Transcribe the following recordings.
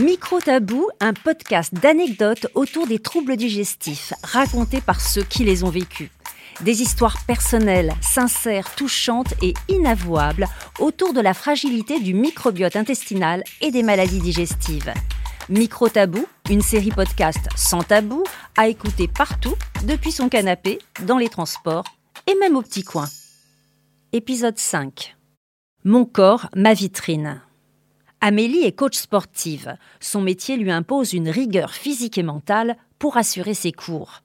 Micro Tabou, un podcast d'anecdotes autour des troubles digestifs, racontés par ceux qui les ont vécus. Des histoires personnelles, sincères, touchantes et inavouables autour de la fragilité du microbiote intestinal et des maladies digestives. Micro Tabou, une série podcast sans tabou, à écouter partout, depuis son canapé, dans les transports et même au petit coin. Épisode 5. Mon corps, ma vitrine. Amélie est coach sportive. Son métier lui impose une rigueur physique et mentale pour assurer ses cours.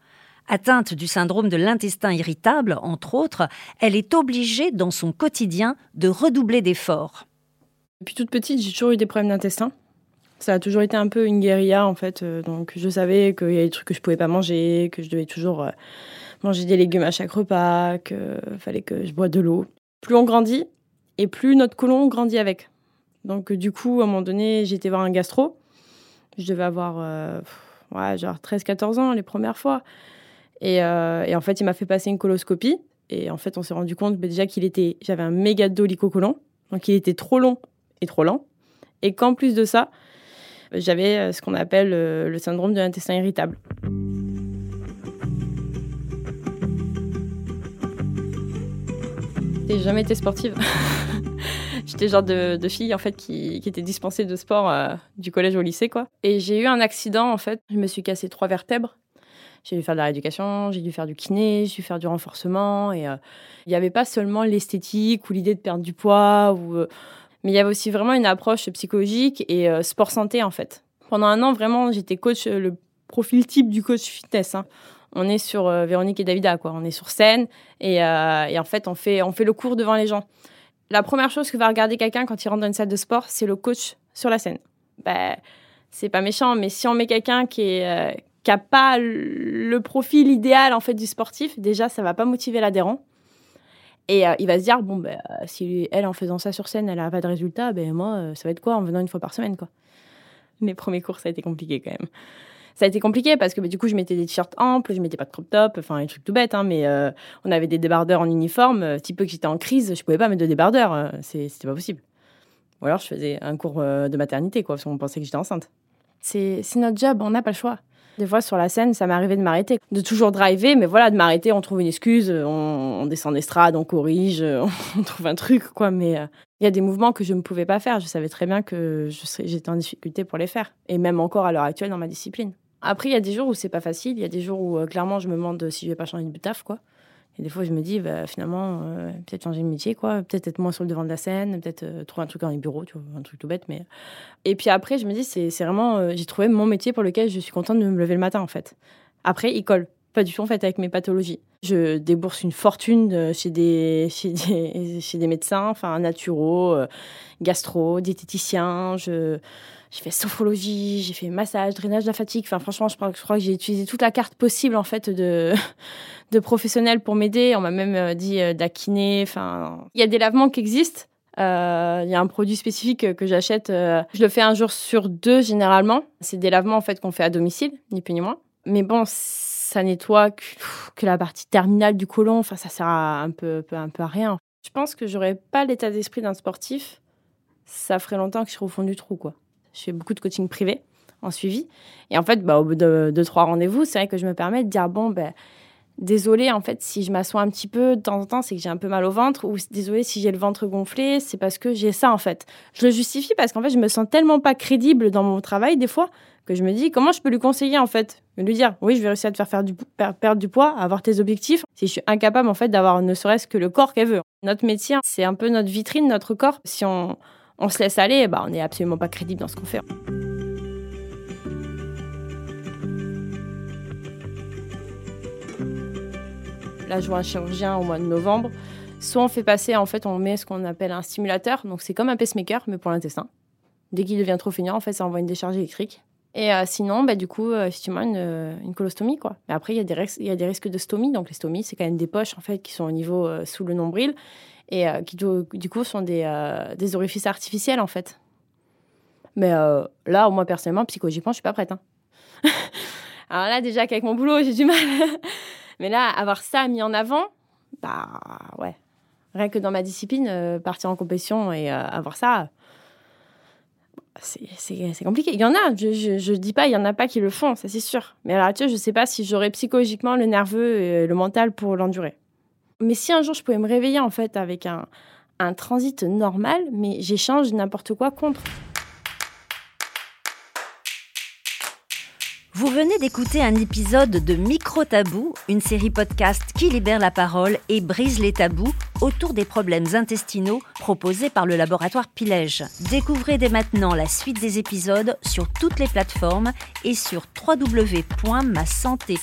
Atteinte du syndrome de l'intestin irritable, entre autres, elle est obligée dans son quotidien de redoubler d'efforts. Depuis toute petite, j'ai toujours eu des problèmes d'intestin. Ça a toujours été un peu une guérilla en fait. Euh, donc je savais qu'il y avait des trucs que je pouvais pas manger, que je devais toujours euh, manger des légumes à chaque repas, qu'il fallait que je bois de l'eau. Plus on grandit et plus notre côlon grandit avec. Donc du coup, à un moment donné, j'étais voir un gastro. Je devais avoir euh, ouais, genre 13-14 ans les premières fois. Euh, et, en fait, il m'a fait passer une coloscopie. Et en fait, on s'est rendu compte bah, déjà qu'il était, j'avais un méga dolicocolon, donc il était trop long et trop lent. Et qu'en plus de ça, j'avais euh, ce qu'on appelle euh, le syndrome de l'intestin irritable. J'ai jamais été sportive. J'étais genre de, fille en fait qui, était dispensée de sport du collège au lycée quoi. Et j'ai eu un accident en fait. Je me suis cassé trois vertèbres j'ai dû faire de la rééducation, j'ai dû faire du kiné, j'ai dû faire du renforcement. Et euh, il n'y avait pas seulement l'esthétique ou l'idée de perdre du poids, euh, mais il y avait aussi vraiment une approche psychologique et euh, sport santé en fait. Pendant un an, vraiment, j'étais coach, le profil type du coach fitness. Hein. On est sur Véronique et Davida, quoi. On est sur scène et, et, en fait, on fait, on fait le cours devant les gens. La première chose que va regarder quelqu'un quand il rentre dans une salle de sport, c'est le coach sur la scène. Ben, c'est pas méchant, mais si on met quelqu'un qui est, qui n'a pas le profil idéal en fait du sportif, déjà ça va pas motiver l'adhérent. Et euh, il va se dire bon ben si elle en faisant ça sur scène, elle a pas de résultat, ben moi euh, ça va être quoi en venant une fois par semaine quoi? Mes premiers cours ça a été compliqué quand même. Ça a été compliqué parce que ben, du coup je mettais des t-shirts amples, je mettais pas de crop top, enfin un truc tout bête hein, mais euh, on avait des débardeurs en uniforme, petit peu que j'étais en crise, je pouvais pas mettre de débardeurs, c'était pas possible. Ou alors je faisais un cours de maternité quoi parce qu'on pensait que j'étais enceinte. C'est notre job, on n'a pas le choix. Des fois, sur la scène, ça arrivé de m'arrêter. De toujours driver, mais voilà, de m'arrêter, on trouve une excuse, on, descend d'estrade, on corrige, on trouve un truc, quoi. Mais euh, il y a des mouvements que je ne pouvais pas faire. Je savais très bien que j'étais en difficulté pour les faire. Et même encore à l'heure actuelle dans ma discipline. Après, il y a des jours où c'est pas facile. Il y a des jours où, euh, clairement, je me demande si je vais pas changer de taf, quoi. Et des fois, je me dis, bah, finalement, euh, peut-être changer de métier, quoi. Peut-être être moins sur le devant de la scène, peut-être euh, trouver un truc dans les bureaux, tu vois, un truc tout bête. Mais... Et puis après, je me dis, c'est vraiment, j'ai trouvé mon métier pour lequel je suis contente de me lever le matin, en fait. Après, il colle. Pas du tout, en fait, avec mes pathologies. Je débourse une fortune chez des, chez des, chez des médecins, enfin, naturaux, gastro, diététiciens. Je j'ai fait sophrologie, j'ai fait massage, drainage de la fatigue. Enfin, franchement, je crois, que j'ai utilisé toute la carte possible en fait de, de professionnels pour m'aider. On m'a même euh, dit euh. Enfin, il y a des lavements qui existent. Euh, il y a un produit spécifique que j'achète. je le fais un jour sur deux généralement. C'est des lavements en fait qu'on fait à domicile, ni plus ni moins. Mais bon, ça nettoie que, que la partie terminale du côlon. Enfin, ça sert un peu, un peu à rien. Je pense que j'aurais pas l'état d'esprit d'un sportif. Ça ferait longtemps que je serais au fond du trou, quoi. Je fais beaucoup de coaching privé en suivi. Et en fait, bah, au bout de deux, trois rendez-vous, c'est vrai que je me permets de dire bon, ben, désolé, en fait, si je m'assois un petit peu de temps en temps, c'est que j'ai un peu mal au ventre. Ou désolé si j'ai le ventre gonflé, c'est parce que j'ai ça, en fait. Je le justifie parce qu'en fait, je me sens tellement pas crédible dans mon travail, des fois, que je me dis comment je peux lui conseiller, en fait? Lui dire oui, je vais réussir à te faire, faire perdre du poids, avoir tes objectifs, si je suis incapable, en fait, d'avoir ne serait-ce que le corps qu'elle veut. Notre métier, c'est un peu notre vitrine, notre corps. Si on on se laisse aller, bah, on n'est absolument pas crédible dans ce qu'on fait. Là, je vois un chirurgien au mois de novembre. Soit on fait passer, en fait, on met ce qu'on appelle un stimulateur. Donc, c'est comme un pacemaker, mais pour l'intestin. Dès qu'il devient trop feignant, en fait, ça envoie une décharge électrique. Et euh, sinon, bah, du coup, euh, effectivement, une, une, colostomie. Quoi. Mais après, il y, a des y a des risques de stomie. Donc, les stomies, c'est quand même des poches en fait, qui sont au niveau euh, sous le nombril et euh, qui du coup sont des, euh, des, orifices artificiels en fait. Mais euh, là, moi personnellement, psychologiquement, je suis pas prête. Hein. Alors là, déjà qu'avec mon boulot, j'ai du mal. Mais là, avoir ça mis en avant, bah ouais. Rien que dans ma discipline, partir en compétition et avoir ça, c'est compliqué. Il y en a, je ne dis pas, il y en a pas qui le font, ça c'est sûr. Mais alors, tu vois, je sais pas si j'aurais psychologiquement le nerveux et le mental pour l'endurer. Mais si un jour je pouvais me réveiller en fait avec un, un transit normal, mais j'échange n'importe quoi contre. Vous venez d'écouter un épisode de Micro Tabou, une série podcast qui libère la parole et brise les tabous autour des problèmes intestinaux proposés par le laboratoire Pilège. Découvrez dès maintenant la suite des épisodes sur toutes les plateformes et sur www.masanté